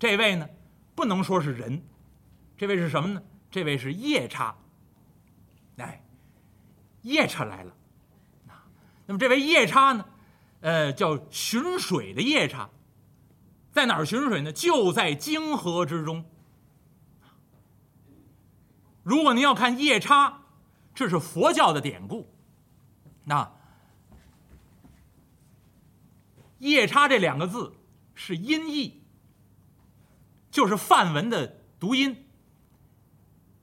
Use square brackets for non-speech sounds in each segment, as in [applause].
这位呢，不能说是人，这位是什么呢？这位是夜叉。哎，夜叉来了。那么这位夜叉呢，呃，叫寻水的夜叉，在哪儿寻水呢？就在泾河之中。如果您要看夜叉，这是佛教的典故。那夜叉这两个字是音译，就是梵文的读音。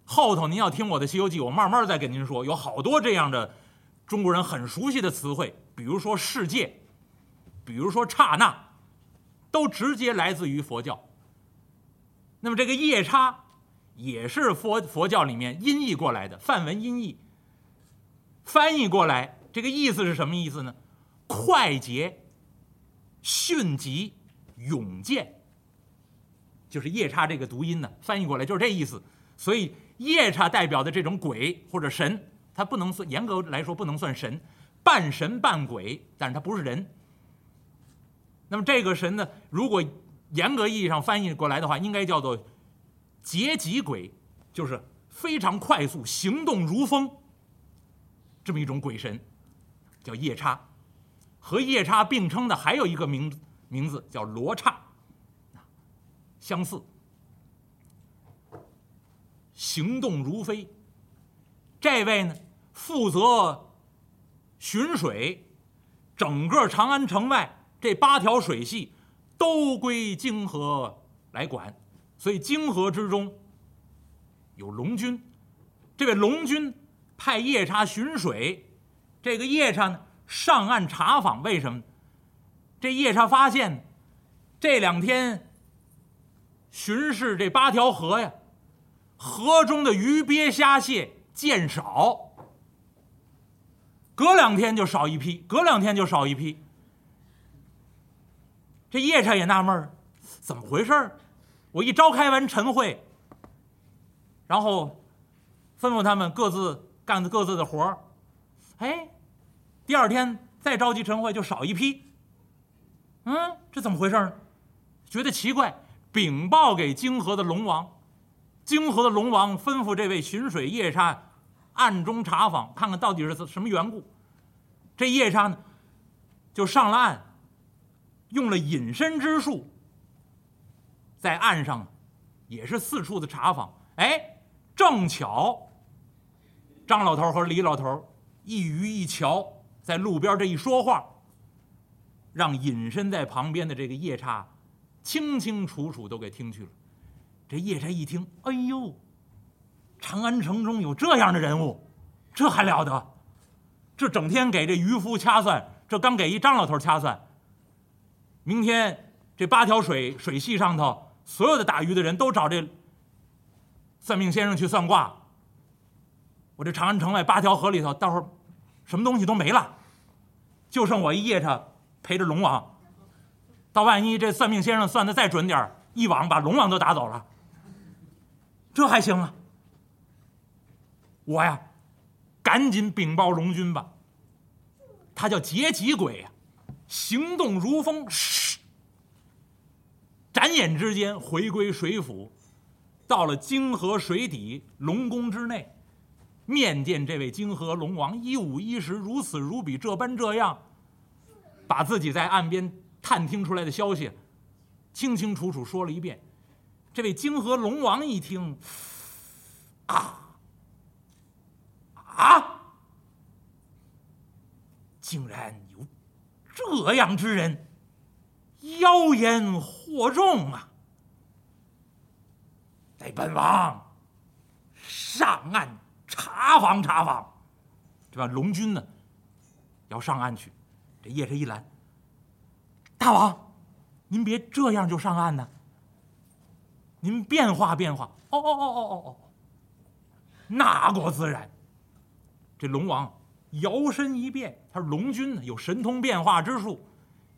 后头您要听我的《西游记》，我慢慢再跟您说，有好多这样的中国人很熟悉的词汇，比如说“世界”，比如说“刹那”，都直接来自于佛教。那么这个夜叉也是佛佛教里面音译过来的梵文音译，翻译过来这个意思是什么意思呢？快捷。迅疾、勇健，就是夜叉这个读音呢，翻译过来就是这意思。所以夜叉代表的这种鬼或者神，它不能算严格来说不能算神，半神半鬼，但是它不是人。那么这个神呢，如果严格意义上翻译过来的话，应该叫做劫疾鬼，就是非常快速、行动如风这么一种鬼神，叫夜叉。和夜叉并称的还有一个名名字叫罗刹，相似，行动如飞。这位呢，负责巡水，整个长安城外这八条水系都归泾河来管，所以泾河之中有龙君。这位龙君派夜叉巡水，这个夜叉呢？上岸查访，为什么？这夜叉发现，这两天巡视这八条河呀，河中的鱼鳖虾蟹渐少，隔两天就少一批，隔两天就少一批。这夜叉也纳闷儿，怎么回事我一召开完晨会，然后吩咐他们各自干各自的活儿，哎。第二天再召集晨会就少一批，嗯，这怎么回事呢？觉得奇怪，禀报给泾河的龙王，泾河的龙王吩咐这位巡水夜叉暗中查访，看看到底是什么缘故。这夜叉呢，就上了岸，用了隐身之术，在岸上也是四处的查访。哎，正巧张老头和李老头一鱼一瞧。在路边这一说话，让隐身在旁边的这个夜叉清清楚楚都给听去了。这夜叉一听，哎呦，长安城中有这样的人物，这还了得？这整天给这渔夫掐算，这刚给一张老头掐算。明天这八条水水系上头，所有的打鱼的人都找这算命先生去算卦。我这长安城外八条河里头，到时候什么东西都没了。就剩我一夜叉陪着龙王，到万一这算命先生算的再准点一网把龙王都打走了，这还行啊？我呀，赶紧禀报龙君吧。他叫劫吉鬼呀，行动如风，眨眼之间回归水府，到了泾河水底龙宫之内。面见这位泾河龙王，一五一十，如此如彼，这般这样，把自己在岸边探听出来的消息，清清楚楚说了一遍。这位泾河龙王一听，啊啊，竟然有这样之人，妖言惑众啊！得本王上岸。查访查访，对吧？龙君呢，要上岸去。这夜叉一拦，大王，您别这样就上岸呢。您变化变化。哦哦哦哦哦哦，那果自然。这龙王摇身一变，他是龙君呢，有神通变化之术，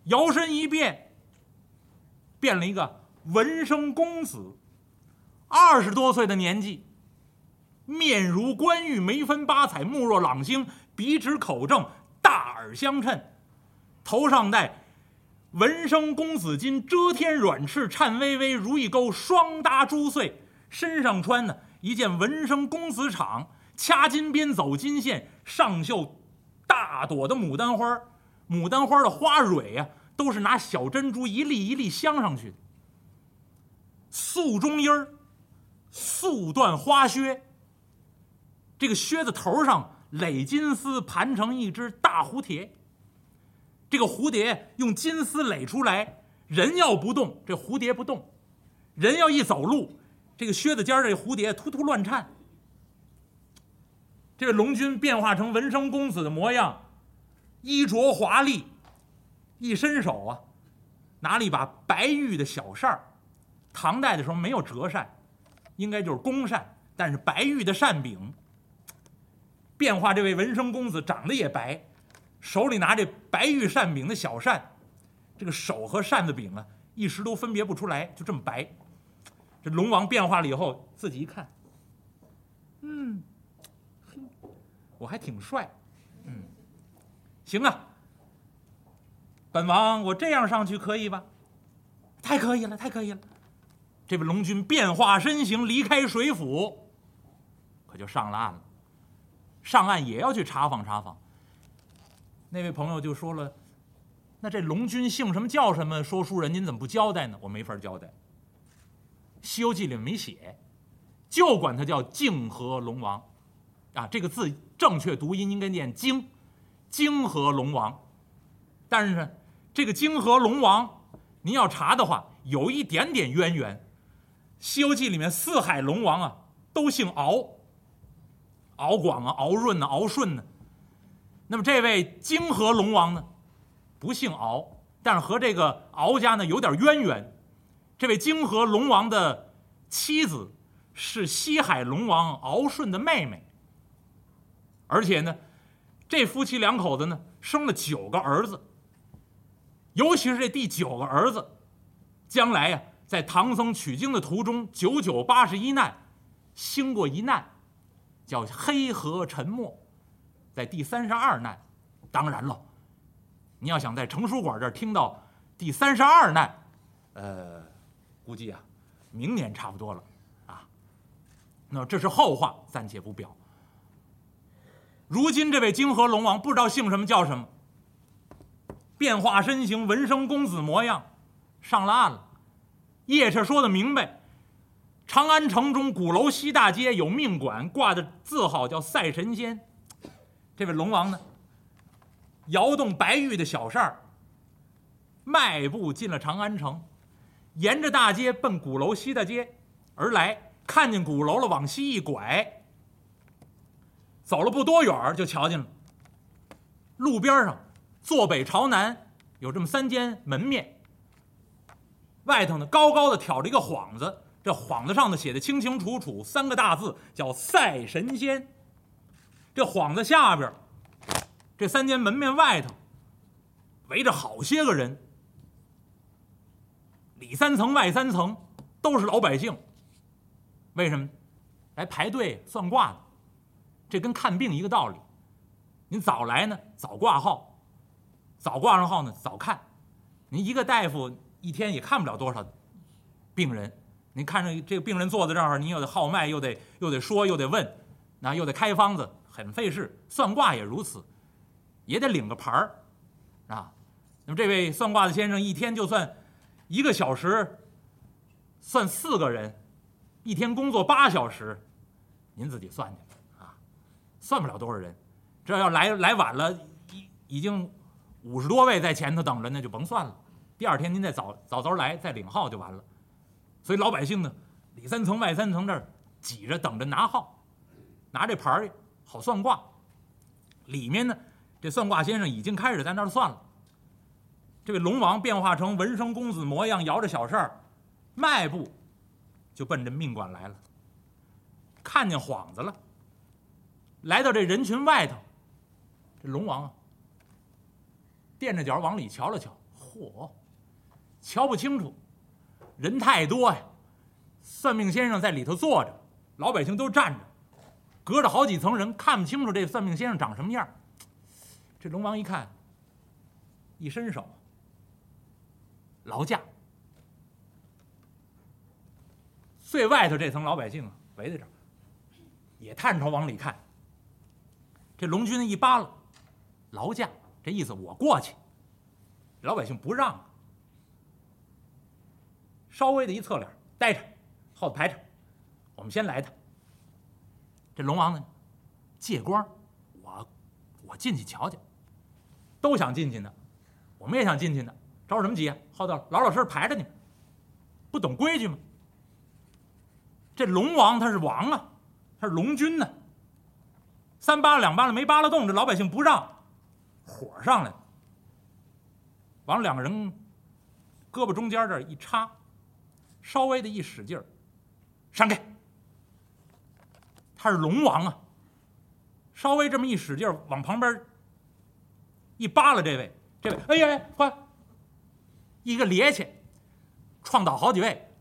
摇身一变，变了一个文生公子，二十多岁的年纪。面如冠玉，眉分八彩，目若朗星，鼻直口正，大耳相称，头上戴文生公子金遮天软翅颤巍巍，如一钩双搭珠穗。身上穿呢一件文生公子氅，掐金边走金线，上绣大朵的牡丹花。牡丹花的花蕊呀，都是拿小珍珠一粒一粒镶上去的。素中衣儿，素缎花靴。这个靴子头上垒金丝，盘成一只大蝴蝶。这个蝴蝶用金丝垒出来，人要不动，这蝴蝶不动；人要一走路，这个靴子尖儿这蝴蝶突突乱颤。这个龙君变化成文生公子的模样，衣着华丽，一伸手啊，拿了一把白玉的小扇儿。唐代的时候没有折扇，应该就是公扇，但是白玉的扇柄。变化这位文生公子长得也白。手里拿着白玉扇柄的小扇，这个手和扇子柄啊，一时都分别不出来，就这么白。这龙王变化了以后，自己一看，嗯，嘿，我还挺帅，嗯，行啊，本王我这样上去可以吧？太可以了，太可以了。这位龙君变化身形离开水府，可就上了岸了。上岸也要去查访查访。那位朋友就说了：“那这龙君姓什么叫什么？说书人您怎么不交代呢？我没法交代。《西游记》里没写，就管他叫泾河龙王，啊，这个字正确读音应该念泾，泾河龙王。但是呢，这个泾河龙王，您要查的话，有一点点渊源。《西游记》里面四海龙王啊，都姓敖，敖广啊，敖润呢，敖顺呢。”那么这位泾河龙王呢，不姓敖，但是和这个敖家呢有点渊源。这位泾河龙王的妻子是西海龙王敖顺的妹妹，而且呢，这夫妻两口子呢生了九个儿子，尤其是这第九个儿子，将来呀在唐僧取经的途中九九八十一难，兴过一难，叫黑河沉没。在第三十二难，当然了，你要想在成书馆这儿听到第三十二难，呃，估计啊，明年差不多了啊。那这是后话，暂且不表。如今这位泾河龙王不知道姓什么叫什么，变化身形，文生公子模样，上了岸了。夜叉说的明白，长安城中鼓楼西大街有命馆，挂的字号叫赛神仙。这位龙王呢，摇动白玉的小扇儿，迈步进了长安城，沿着大街奔鼓楼西大街而来，看见鼓楼了，往西一拐，走了不多远就瞧见了，路边上坐北朝南有这么三间门面，外头呢高高的挑着一个幌子，这幌子上呢写的清清楚楚三个大字，叫赛神仙。这幌子下边，这三间门面外头，围着好些个人，里三层外三层，都是老百姓。为什么？来排队算卦的，这跟看病一个道理。您早来呢，早挂号；早挂上号呢，早看。您一个大夫一天也看不了多少病人。您看着这个病人坐在这儿，您又得号脉，又得又得说，又得问，那又得开方子。很费事，算卦也如此，也得领个牌儿，啊。那么这位算卦的先生一天就算一个小时，算四个人，一天工作八小时，您自己算去啊，算不了多少人。这要来来晚了，已已经五十多位在前头等着，那就甭算了。第二天您再早早早来，再领号就完了。所以老百姓呢，里三层外三层这儿挤着等着拿号，拿这牌儿。好算卦，里面呢，这算卦先生已经开始在那儿算了。这位龙王变化成文生公子模样，摇着小扇儿，迈步就奔着命馆来了。看见幌子了，来到这人群外头，这龙王啊，垫着脚往里瞧了瞧，嚯，瞧不清楚，人太多呀。算命先生在里头坐着，老百姓都站着。隔着好几层人，看不清楚这算命先生长什么样。这龙王一看，一伸手，劳驾。最外头这层老百姓啊，围在这儿，也探头往里看。这龙君一扒拉，劳驾，这意思我过去。老百姓不让，稍微的一侧脸，待着，后头排着，我们先来的。这龙王呢，借光，我我进去瞧瞧，都想进去呢，我们也想进去呢，着什么急啊？后头老老实实排着呢，不懂规矩吗？这龙王他是王啊，他是龙君呢。三扒拉两扒拉没扒拉动，这老百姓不让，火上来了，往两个人胳膊中间这一插，稍微的一使劲儿，闪开。他是龙王啊，稍微这么一使劲儿，往旁边一扒拉，这位，这位，哎呀，快，一个趔趄，撞倒好几位，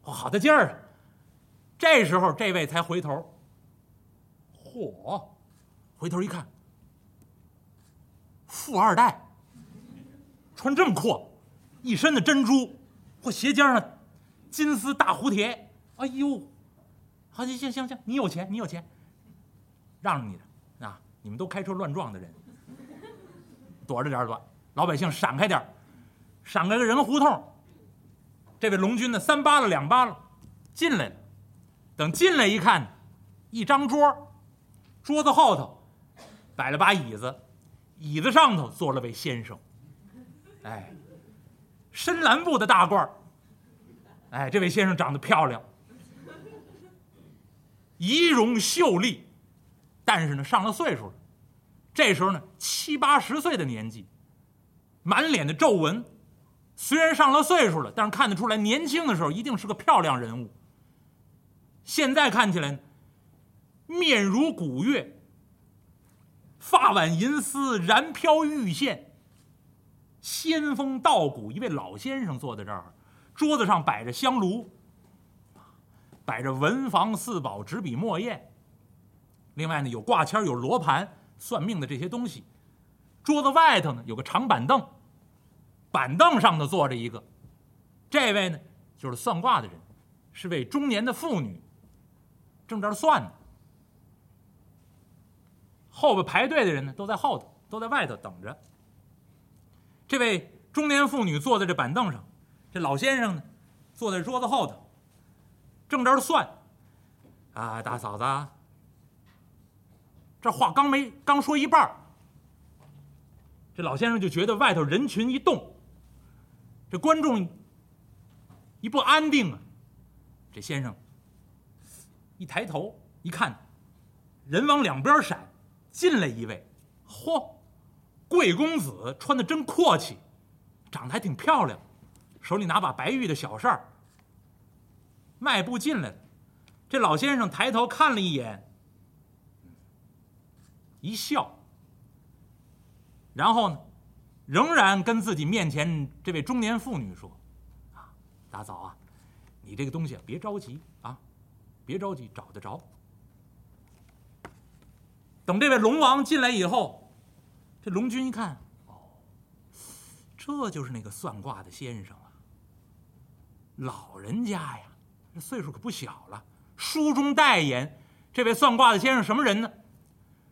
好大劲儿啊！这时候，这位才回头，嚯，回头一看，富二代，穿这么阔，一身的珍珠，或鞋尖上金丝大蝴蝶，哎呦！好，行行行行，你有钱，你有钱，让着你的啊！你们都开车乱撞的人，躲着点躲，老百姓闪开点闪开个人胡同。这位龙军呢，三扒拉两扒拉进来了，等进来一看，一张桌，桌子后头摆了把椅子，椅子上头坐了位先生，哎，深蓝布的大褂儿哎，这位先生长得漂亮。仪容秀丽，但是呢，上了岁数了。这时候呢，七八十岁的年纪，满脸的皱纹。虽然上了岁数了，但是看得出来，年轻的时候一定是个漂亮人物。现在看起来，面如古月，发挽银丝，然飘玉线，仙风道骨。一位老先生坐在这儿，桌子上摆着香炉。摆着文房四宝、纸笔墨砚，另外呢有挂签、有罗盘、算命的这些东西。桌子外头呢有个长板凳，板凳上头坐着一个，这位呢就是算卦的人，是位中年的妇女，正这算呢。后边排队的人呢都在后头，都在外头等着。这位中年妇女坐在这板凳上，这老先生呢坐在桌子后头。正这算，啊，大嫂子，这话刚没刚说一半这老先生就觉得外头人群一动，这观众一不安定啊。这先生一抬头一看，人往两边闪，进来一位，嚯，贵公子穿的真阔气，长得还挺漂亮，手里拿把白玉的小扇儿。迈步进来了，这老先生抬头看了一眼，一笑，然后呢，仍然跟自己面前这位中年妇女说：“啊，大嫂啊，你这个东西别着急啊，别着急，找得着。等这位龙王进来以后，这龙君一看，哦，这就是那个算卦的先生啊，老人家呀。”这岁数可不小了。书中代言这位算卦的先生什么人呢？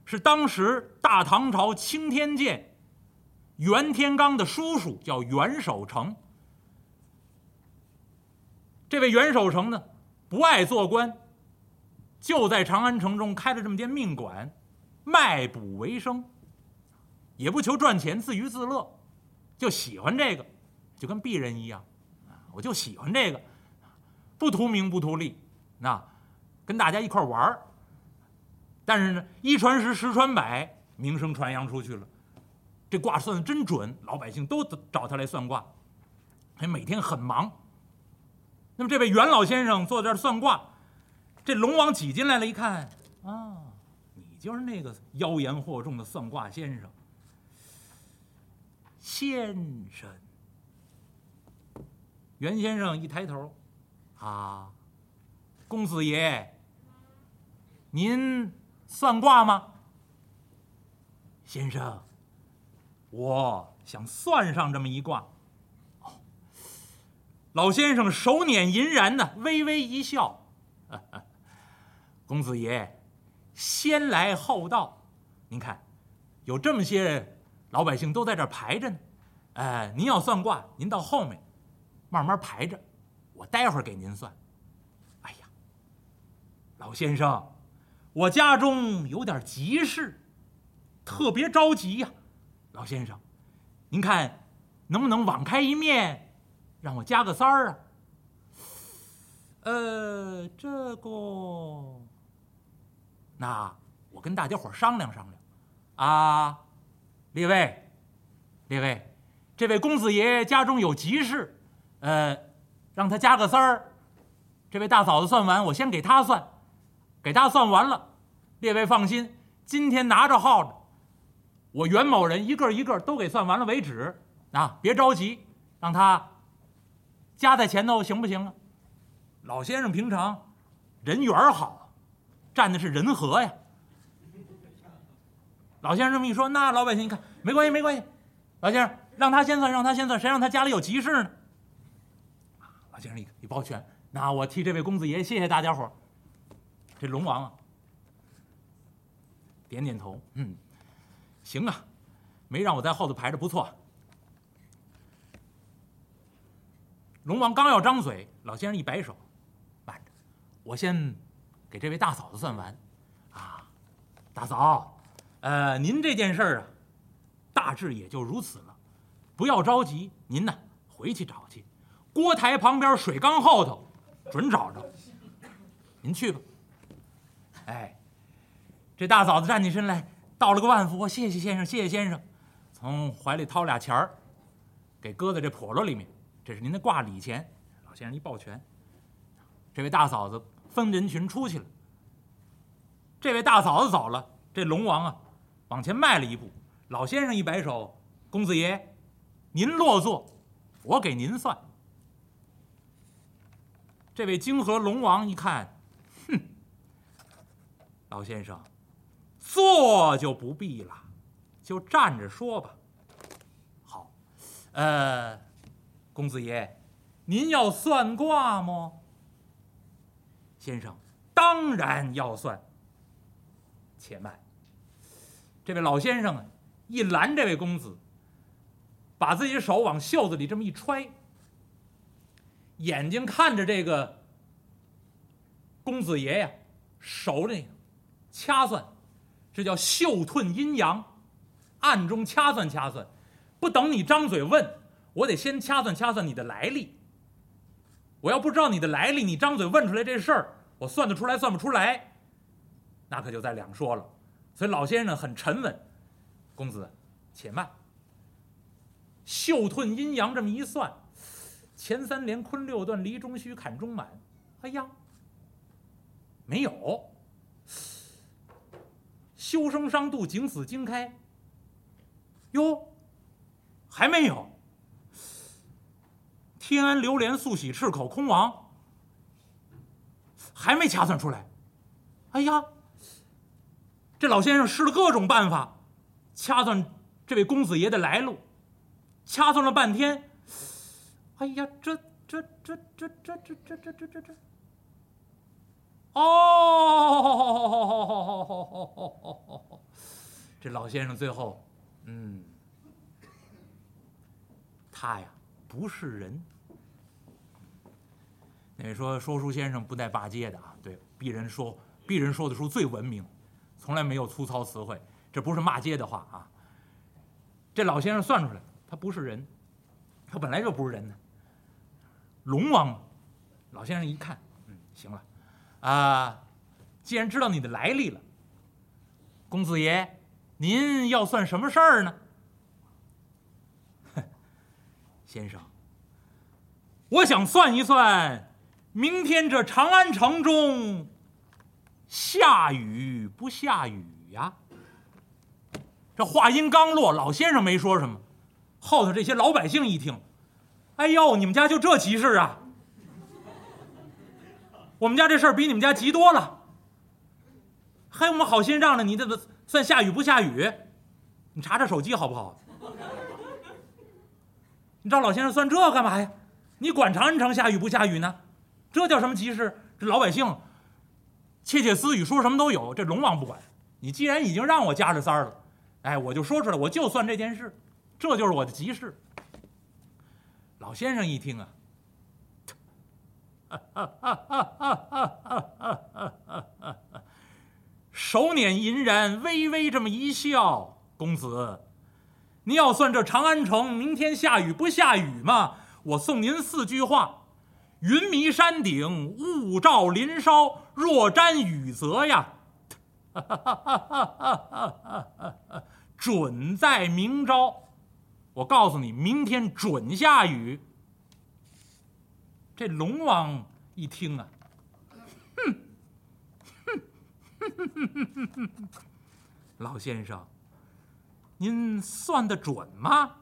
是当时大唐朝青天剑袁天罡的叔叔，叫袁守诚。这位袁守诚呢，不爱做官，就在长安城中开了这么间命馆，卖卜为生，也不求赚钱，自娱自乐，就喜欢这个，就跟鄙人一样，我就喜欢这个。不图名不图利，那跟大家一块玩儿。但是呢，一传十，十传百，名声传扬出去了，这卦算的真准，老百姓都找他来算卦，还每天很忙。那么这位袁老先生坐在这儿算卦，这龙王挤进来了，一看啊，你就是那个妖言惑众的算卦先生，先生。袁先生一抬头。啊，公子爷，您算卦吗？先生，我想算上这么一卦。哦，老先生手捻银髯呢，微微一笑：“ [laughs] 公子爷，先来后到，您看，有这么些老百姓都在这儿排着呢。哎，您要算卦，您到后面慢慢排着，我待会儿给您算。哎呀，老先生，我家中有点急事，特别着急呀。老先生，您看能不能网开一面？”让我加个三儿啊！呃，这个，那我跟大家伙商量商量，啊，列位，列位，这位公子爷家中有急事，呃，让他加个三儿。这位大嫂子算完，我先给他算，给他算完了，列位放心，今天拿着号，我袁某人一个一个都给算完了为止啊！别着急，让他。加在前头行不行啊？老先生平常人缘好，占的是人和呀。老先生这么一说，那老百姓一看没关系没关系，老先生让他先算，让他先算，谁让他家里有急事呢？先生一一抱拳，那我替这位公子爷谢谢大家伙这龙王啊，点点头，嗯，行啊，没让我在后头排着，不错。龙王刚要张嘴，老先生一摆手：“慢着，我先给这位大嫂子算完。啊，大嫂，呃，您这件事儿啊，大致也就如此了，不要着急。您呢，回去找去，锅台旁边水缸后头，准找着。您去吧。哎，这大嫂子站起身来，道了个万福，谢谢先生，谢谢先生，从怀里掏俩钱儿，给搁在这笸箩里面。”这是您的挂礼钱，老先生一抱拳。这位大嫂子分人群出去了。这位大嫂子走了，这龙王啊，往前迈了一步。老先生一摆手：“公子爷，您落座，我给您算。”这位泾河龙王一看，哼，老先生，坐就不必了，就站着说吧。好，呃。公子爷，您要算卦吗？先生，当然要算。且慢，这位老先生啊，一拦这位公子，把自己的手往袖子里这么一揣，眼睛看着这个公子爷呀，手里掐算，这叫嗅吞阴阳，暗中掐算掐算，不等你张嘴问。我得先掐算掐算你的来历。我要不知道你的来历，你张嘴问出来这事儿，我算得出来算不出来，那可就在两说了。所以老先生很沉稳，公子，且慢。秀吞阴阳这么一算，前三连坤六断离中虚坎中满，哎呀，没有。修生伤度景死经开，哟，还没有。天安流连素喜赤口空亡，还没掐算出来。哎呀，这老先生试了各种办法，掐算这位公子爷的来路，掐算了半天。哎呀，这这这这这这这这这这这，哦，[laughs] 这老先生最后，嗯，他呀不是人。那说说书先生不带骂街的啊，对，鄙人说鄙人说的书最文明，从来没有粗糙词汇，这不是骂街的话啊。这老先生算出来，他不是人，他本来就不是人呢。龙王，老先生一看，嗯，行了，啊，既然知道你的来历了，公子爷，您要算什么事儿呢？先生，我想算一算。明天这长安城中下雨不下雨呀？这话音刚落，老先生没说什么，后头这些老百姓一听，哎呦，你们家就这急事啊？我们家这事儿比你们家急多了，还有我们好心让着你，这个算下雨不下雨？你查查手机好不好？你找老先生算这干嘛呀？你管长安城下雨不下雨呢？这叫什么急事？这老百姓窃窃私语，说什么都有。这龙王不管，你既然已经让我加着三儿了，哎，我就说出来，我就算这件事，这就是我的急事。老先生一听啊，手捻银髯，微微这么一笑，公子，您要算这长安城明天下雨不下雨吗？我送您四句话：云迷山顶，雾罩林梢。若沾雨泽呀，[laughs] 准在明朝。我告诉你，明天准下雨。这龙王一听啊，哼，哼，哼哼哼哼哼哼，老先生，您算得准吗？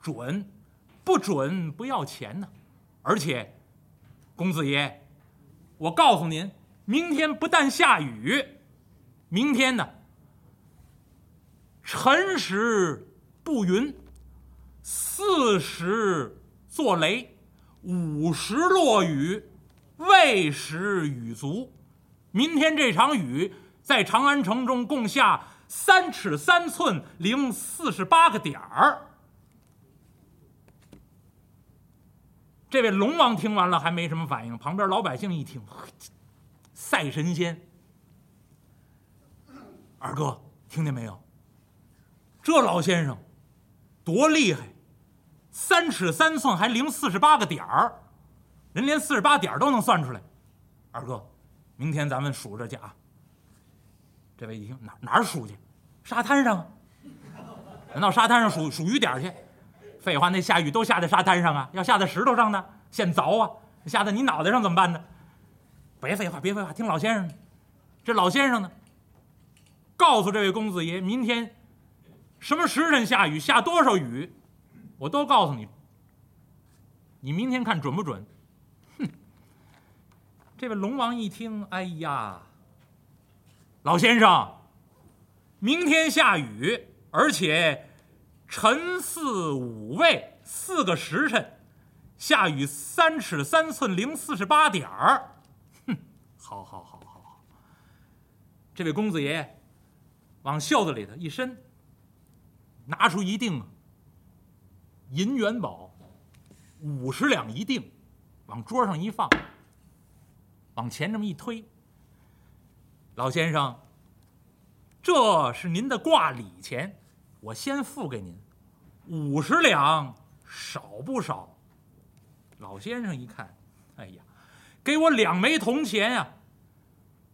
准。不准不要钱呢，而且，公子爷，我告诉您，明天不但下雨，明天呢，辰时不云，四时作雷，五时落雨，未时雨足。明天这场雨在长安城中共下三尺三寸零四十八个点儿。这位龙王听完了还没什么反应，旁边老百姓一听，[laughs] 赛神仙，二哥听见没有？这老先生多厉害，三尺三寸还零四十八个点儿，人连四十八点儿都能算出来。二哥，明天咱们数着去啊。这位一听哪哪儿数去？沙滩上？难道沙滩上数数雨点儿去？废话，那下雨都下在沙滩上啊，要下在石头上呢，现凿啊，下在你脑袋上怎么办呢？别废话，别废话，听老先生的。这老先生呢，告诉这位公子爷，明天什么时辰下雨，下多少雨，我都告诉你。你明天看准不准？哼！这位龙王一听，哎呀，老先生，明天下雨，而且。辰巳午未四个时辰，下雨三尺三寸零四十八点儿。哼，好好好好好。这位公子爷往袖子里头一伸，拿出一锭银元宝，五十两一锭，往桌上一放，往前这么一推。老先生，这是您的挂礼钱。我先付给您五十两，少不少？老先生一看，哎呀，给我两枚铜钱呀，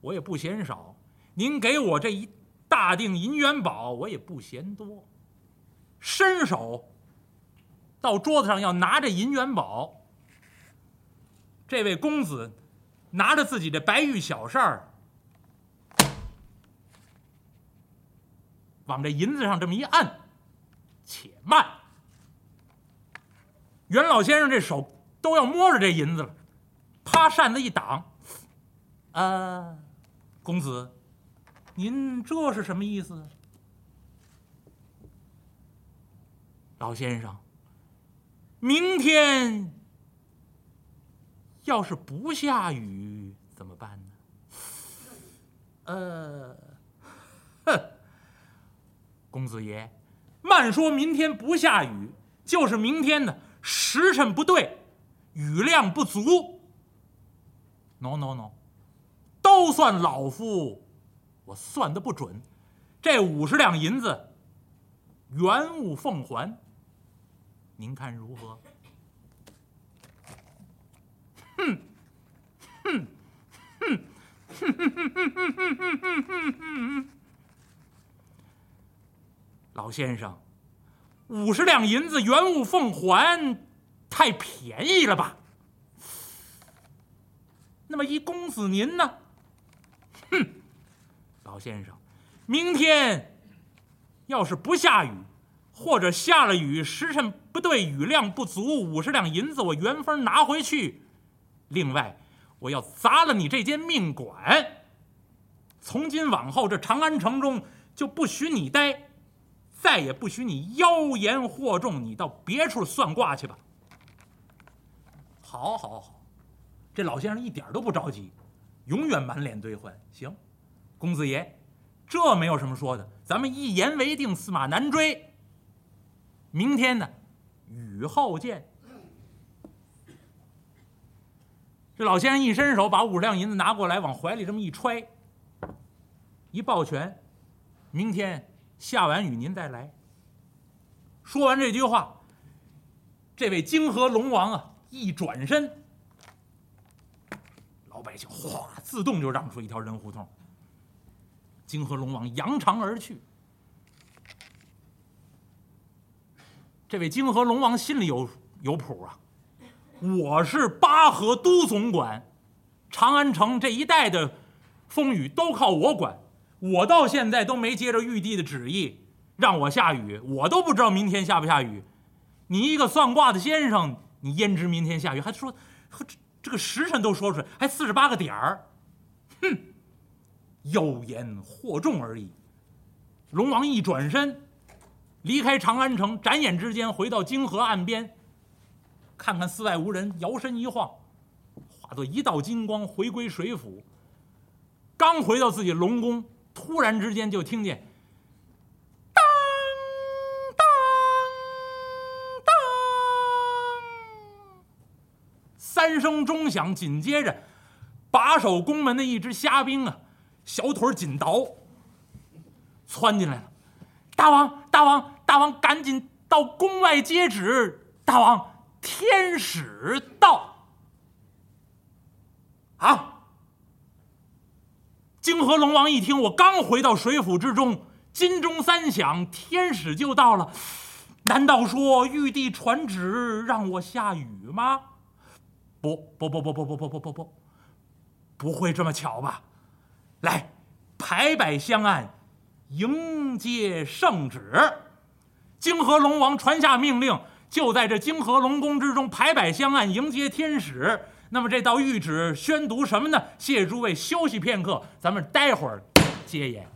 我也不嫌少。您给我这一大锭银元宝，我也不嫌多。伸手到桌子上要拿着银元宝，这位公子拿着自己的白玉小扇儿。往这银子上这么一按，且慢。袁老先生这手都要摸着这银子了，啪扇子一挡，啊，公子，您这是什么意思？老先生，明天要是不下雨怎么办呢？呃，哼。公子爷，慢说明天不下雨，就是明天呢，时辰不对，雨量不足。No no no，都算老夫，我算的不准。这五十两银子，原物奉还。您看如何？哼，哼，哼，哼哼哼哼哼哼哼哼哼。老先生，五十两银子原物奉还，太便宜了吧？那么一公子您呢？哼，老先生，明天要是不下雨，或者下了雨时辰不对，雨量不足，五十两银子我原封拿回去。另外，我要砸了你这间命馆。从今往后，这长安城中就不许你待。再也不许你妖言惑众，你到别处算卦去吧。好，好，好。这老先生一点都不着急，永远满脸堆欢。行，公子爷，这没有什么说的，咱们一言为定，驷马难追。明天呢，雨后见。这老先生一伸手，把五十两银子拿过来，往怀里这么一揣，一抱拳：“明天下完雨您再来。”说完这句话，这位泾河龙王啊，一转身，老百姓哗，自动就让出一条人胡同。泾河龙王扬长而去。这位泾河龙王心里有有谱啊。我是八河都总管，长安城这一带的风雨都靠我管。我到现在都没接着玉帝的旨意让我下雨，我都不知道明天下不下雨。你一个算卦的先生，你焉知明天下雨？还说，这这个时辰都说出来，还四十八个点儿。哼，有言惑众而已。龙王一转身，离开长安城，眨眼之间回到泾河岸边。看看四外无人，摇身一晃，化作一道金光回归水府。刚回到自己龙宫，突然之间就听见“当当当”三声钟响，紧接着把守宫门的一只虾兵啊，小腿紧倒，窜进来了。大王，大王，大王，赶紧到宫外接旨！大王。天使到啊！泾河龙王一听，我刚回到水府之中，金钟三响，天使就到了。难道说玉帝传旨让我下雨吗？不不不不不不不不不不，不会这么巧吧？来，排摆香案，迎接圣旨。泾河龙王传下命令。就在这泾河龙宫之中排摆香案迎接天使。那么这道谕旨宣读什么呢？谢诸位休息片刻，咱们待会儿接言。